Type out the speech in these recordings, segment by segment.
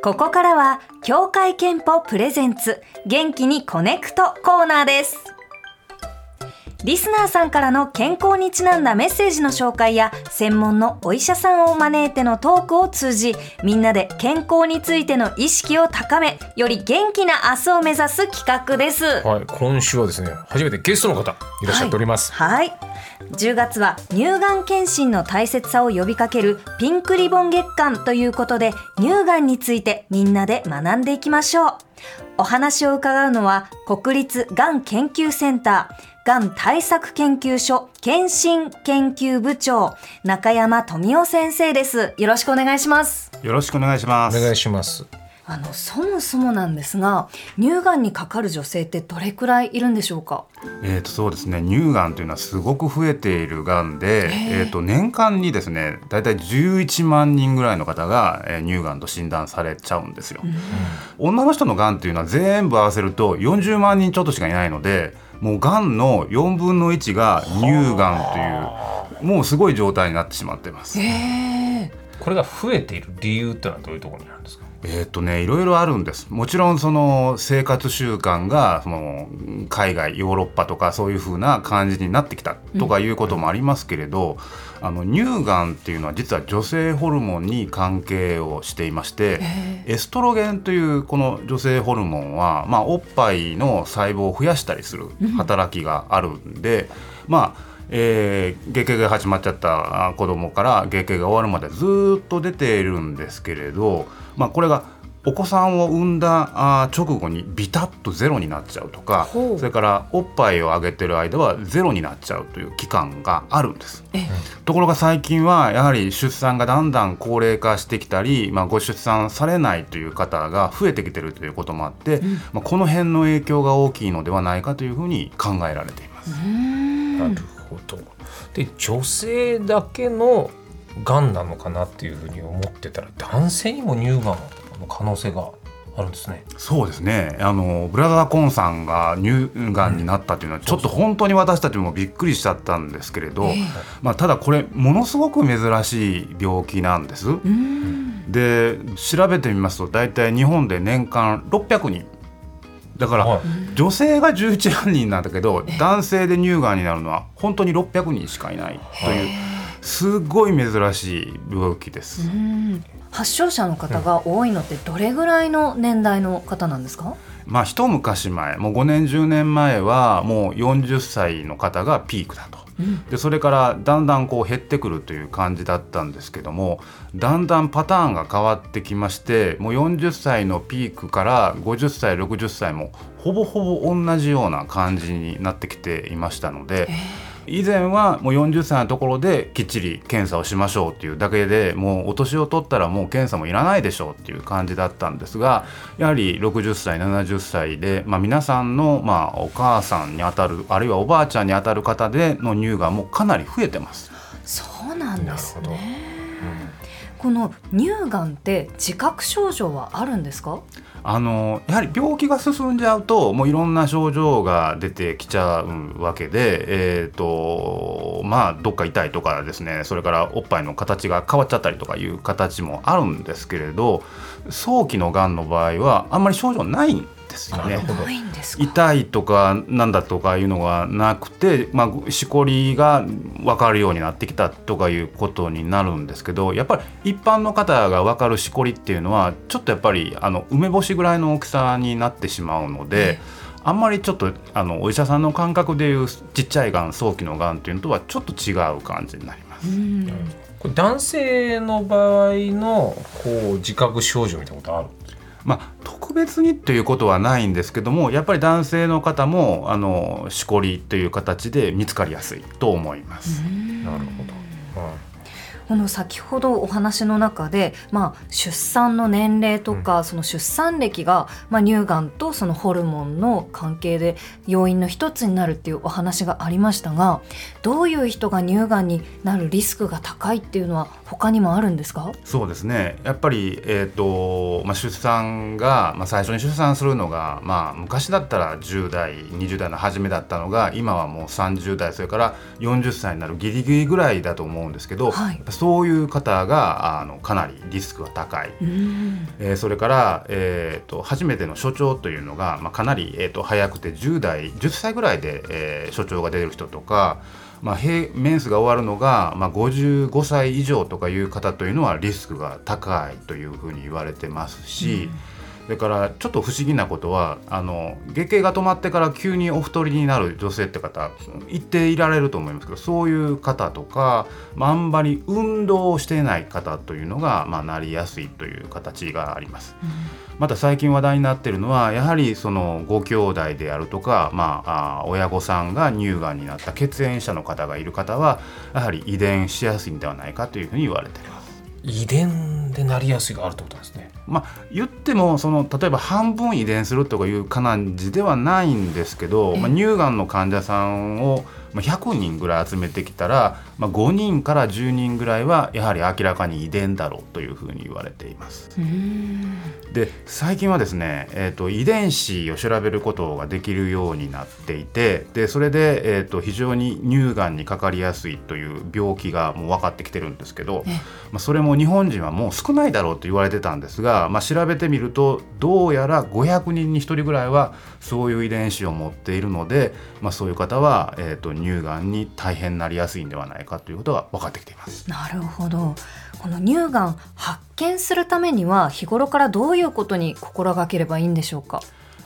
ここからは協会憲法プレゼンツ元気にコネクトコーナーです。リスナーさんからの健康にちなんだメッセージの紹介や専門のお医者さんを招いてのトークを通じみんなで健康についての意識を高めより元気な明日を目指す企画です。はい、今週はですね、初めてゲストの方いらっしゃっております。はい、はい10月は乳がん検診の大切さを呼びかけるピンクリボン月間ということで乳がんについてみんなで学んでいきましょうお話を伺うのは国立がん研究センターがん対策研究所検診研究部長中山富夫先生ですよろしくお願いしますよろしくお願いします。お願いします。あのそもそもなんですが乳がんにかかる女性ってどれくらいいるんでしょうか？えっ、とそうですね。乳がんというのはすごく増えているがんで、えっ、と年間にですね、だいたい11万人ぐらいの方が、えー乳がんと診断されちゃうんですよ。女の人のがんっていうのは全部合わせると40万人ちょっとしかいないので、もうがんの4分の1が乳がんというもうすごい状態になってしまってます。これが増えている理由ってのはどういうところにあるんですか？えーとね、いろいろあるんです。もちろんその生活習慣がその海外ヨーロッパとかそういう風な感じになってきたとかいうこともありますけれど、あの乳がんっていうのは実は女性ホルモンに関係をしていましてエストロゲンというこの女性ホルモンは、まあ、おっぱいの細胞を増やしたりする働きがあるんで、まあえー、月経が始まっちゃったあ子供から月経が終わるまでずーっと出ているんですけれど、まあ、これがお子さんを産んだあ直後にビタッとゼロになっちゃうとかそれからおっぱいをあげてる間はゼロになっちゃうという期間があるんです。ところが最近はやはり出産がだんだん高齢化してきたり、まあ、ご出産されないという方が増えてきてるということもあって、まあ、この辺の影響が大きいのではないかというふうに考えられています。なるほど。で、女性だけのがんなのかなっていうふうに思ってたら、男性にも乳がんの可能性があるんですね。そうですねあのブラザー・コーンさんが乳がんになったというのはちょっと本当に私たちもびっくりしちゃったんですけれど、まあ、ただこれものすごく珍しい病気なんです。で調べてみますと大体日本で年間600人だから、はい。女性が11万人なんだけど男性で乳がんになるのは本当に600人しかいないというすごい珍しい病気です。発症者の方が多いのってどれぐらいの年代の方なんですか？まあ一昔前もう5年10年前はもう40歳の方がピークだと。でそれからだんだんこう減ってくるという感じだったんですけどもだんだんパターンが変わってきましてもう40歳のピークから50歳60歳もほぼほぼ同じような感じになってきていましたので。以前はもう40歳のところできっちり検査をしましょうっていうだけでもうお年を取ったらもう検査もいらないでしょうっていう感じだったんですがやはり60歳70歳で、まあ、皆さんのまあお母さんにあたるあるいはおばあちゃんにあたる方での乳がんもかなり増えてます。そうなんですなるほど。ねこの乳がんって自覚症状はあるんですか？あのやはり病気が進んじゃうともういろんな症状が出てきちゃうわけで、えーとまあ、どっか痛いとかですねそれからおっぱいの形が変わっちゃったりとかいう形もあるんですけれど早期のがんの場合はあんまり症状ないんですよね。痛いとかなんだとかいうのがなくて、まあ、しこりが分かるようになってきたとかいうことになるんですけどやっぱり一般の方が分かるしこりっていうのはちょっとやっぱりあの梅干しぐらいの大きさになってしまうので。あんまりちょっとあのお医者さんの感覚でいうちっちゃいがん早期のがんっていうのとはちょっと違う感じになります。これ男性の場合のこう自覚症状みたいなことある？まあ、特別にということはないんですけどもやっぱり男性の方もあのしこりという形で見つかりやすいと思います。なるほど。はい。この先ほどお話の中で、まあ、出産の年齢とか、その出産歴が、まあ、乳がんとそのホルモンの関係で要因の一つになるっていうお話がありましたがどういう人が乳がんになるリスクが高いっていうのは他にもあるんですか？そうですね。やっぱり、えーとまあ、出産が、まあ、最初に出産するのが、まあ、昔だったら10代20代の初めだったのが今はもう30代それから40歳になるギリギリぐらいだと思うんですけど、はいそういう方があのかなりリスクが高い、えー、それから、えーと、初めての所長というのが、まあ、かなり、えーと、早くて10代10歳ぐらいで、えー、所長が出る人とか、まあ、メンスが終わるのが、まあ、55歳以上とかいう方というのはリスクが高いというふうに言われてますし。うんそれからちょっと不思議なことはあの月経が止まってから急にお太りになる女性って方一定いられると思いますけどそういう方とか、まあ、あんまり運動をしていない方というのが、まあ、なりやすいという形があります。うん、また最近話題になっているのはやはりそのご兄弟であるとか、まあ、あ親御さんが乳がんになった血縁者の方がいる方はやはり遺伝しやすいんではないかというふうに言われています。遺伝でなりやすいがあるってことですね。まあ、言ってもその例えば半分遺伝するとかいう感じではないんですけど、まあ、乳がんの患者さんを100人ぐらい集めてきたら、まあ、5人から10人ぐらいはやはり明らかに遺伝だろうというふうに言われています。で最近はですね、えーと、遺伝子を調べることができるようになっていてでそれで、えーと、非常に乳がんにかかりやすいという病気がもう分かってきてるんですけど、まあ、それも日本人はもう少ないだろうと言われてたんですが、まあ、調べてみるとどうやら500人に1人ぐらいはそういう遺伝子を持っているので、まあ、そういう方は、えーと、乳がんに大変なりやすいんではないかということが分かってきています。なるほど。この乳がん発見するためには日頃からどういうことに心がければいいんでしょうか？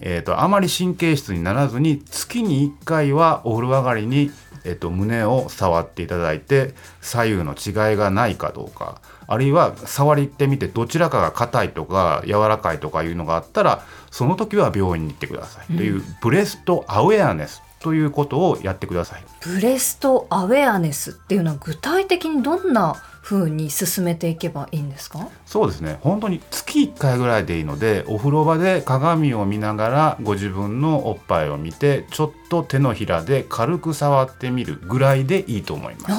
えーと、あまり神経質にならずに月に1回はお風呂上がりに、えーと、胸を触っていただいて左右の違いがないかどうかあるいは触りってみてどちらかが硬いとか柔らかいとかいうのがあったらその時は病院に行ってください。という、ブレストアウェアネスということをやってください。ブレストアウェアネスっていうのは具体的にどんな風に進めていけばいいんですか？そうですね本当に月1回ぐらいでいいのでお風呂場で鏡を見ながらご自分のおっぱいを見てちょっと手のひらで軽く触ってみるぐらいでいいと思います。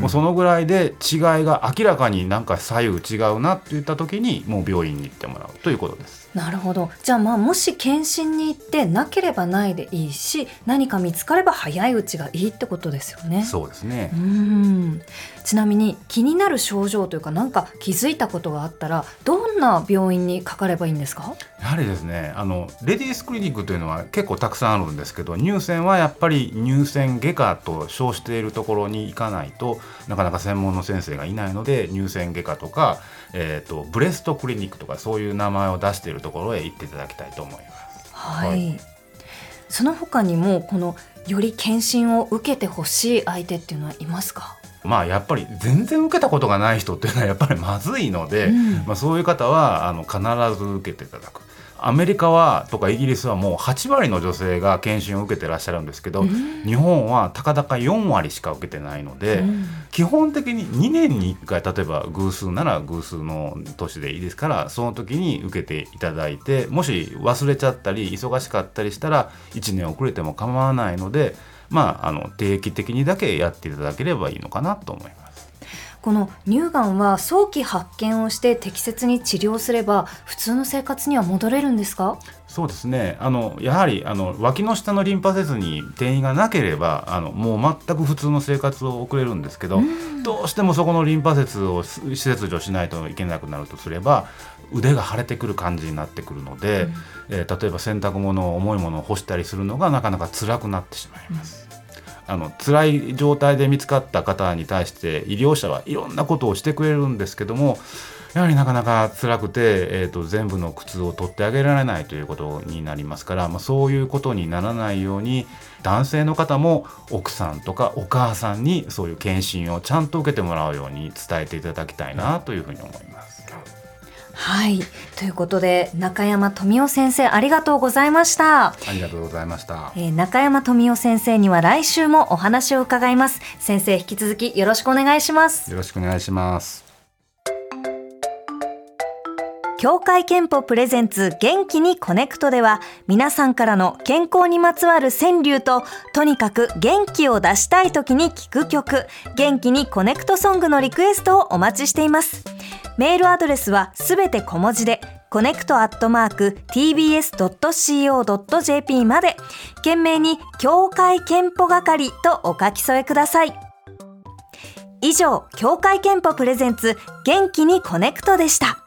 もうそのぐらいで違いが明らかになんか左右違うなって言った時にもう病院に行ってもらうということです。なるほどじゃあまあもし検診に行ってなければないでいいし何か見つかれば早いうちがいいってことですよね。そうですねうんちなみに気になる症状というか何か気づいたことがあったらどんな病院にかかればいいんですか？やはりですねあのレディースクリニックというのは結構たくさんあるんですけど乳腺はやっぱり乳腺外科と称しているところに行かないとなかなか専門の先生がいないので乳腺外科とか、えーと、ブレストクリニックとかそういう名前を出しているところへ行っていただきたいと思います。はい、はい、その他にもこのより検診を受けてほしい相手っていうのはいますか？まあやっぱり全然受けたことがない人っていうのはやっぱりまずいので、うん、まあ、そういう方はあの必ず受けていただく。アメリカはとかイギリスはもう8割の女性が検診を受けてらっしゃるんですけど、うん、日本はたかだか4割しか受けてないので、うん、基本的に2年に1回例えば偶数なら偶数の年でいいですからその時に受けていただいてもし忘れちゃったり忙しかったりしたら1年遅れても構わないので、まあ、あの定期的にだけやっていただければいいのかなと思います。この乳がんは早期発見をして適切に治療すれば普通の生活には戻れるんですか？そうですね。あのやはりあの脇の下のリンパ節に転移がなければあのもう全く普通の生活を送れるんですけど、どうしてもそこのリンパ節を施切除しないといけなくなるとすれば腕が腫れてくる感じになってくるので、うん、えー、例えば洗濯物重いものを干したりするのがなかなか辛くなってしまいます。あの辛い状態で見つかった方に対して医療者はいろんなことをしてくれるんですけどもやはりなかなか辛くて、えーと、全部の苦痛を取ってあげられないということになりますから、まあ、そういうことにならないように男性の方も奥さんとかお母さんにそういう検診をちゃんと受けてもらうように伝えていただきたいなというふうに思います。はい。ということで中山富夫先生ありがとうございました。ありがとうございました、えー、中山富夫先生には来週もお話を伺います。先生引き続きよろしくお願いします。よろしくお願いします。協会憲法プレゼンツ元気にコネクトでは皆さんからの健康にまつわる川柳ととにかく元気を出したい時に聴く曲元気にコネクトソングのリクエストをお待ちしていますメールアドレスはすべて小文字でコネクトアットマーク tbs.co.jp まで。件名に協会けんぽ係とお書き添えください。以上協会けんぽ presents 元気にコネクトでした。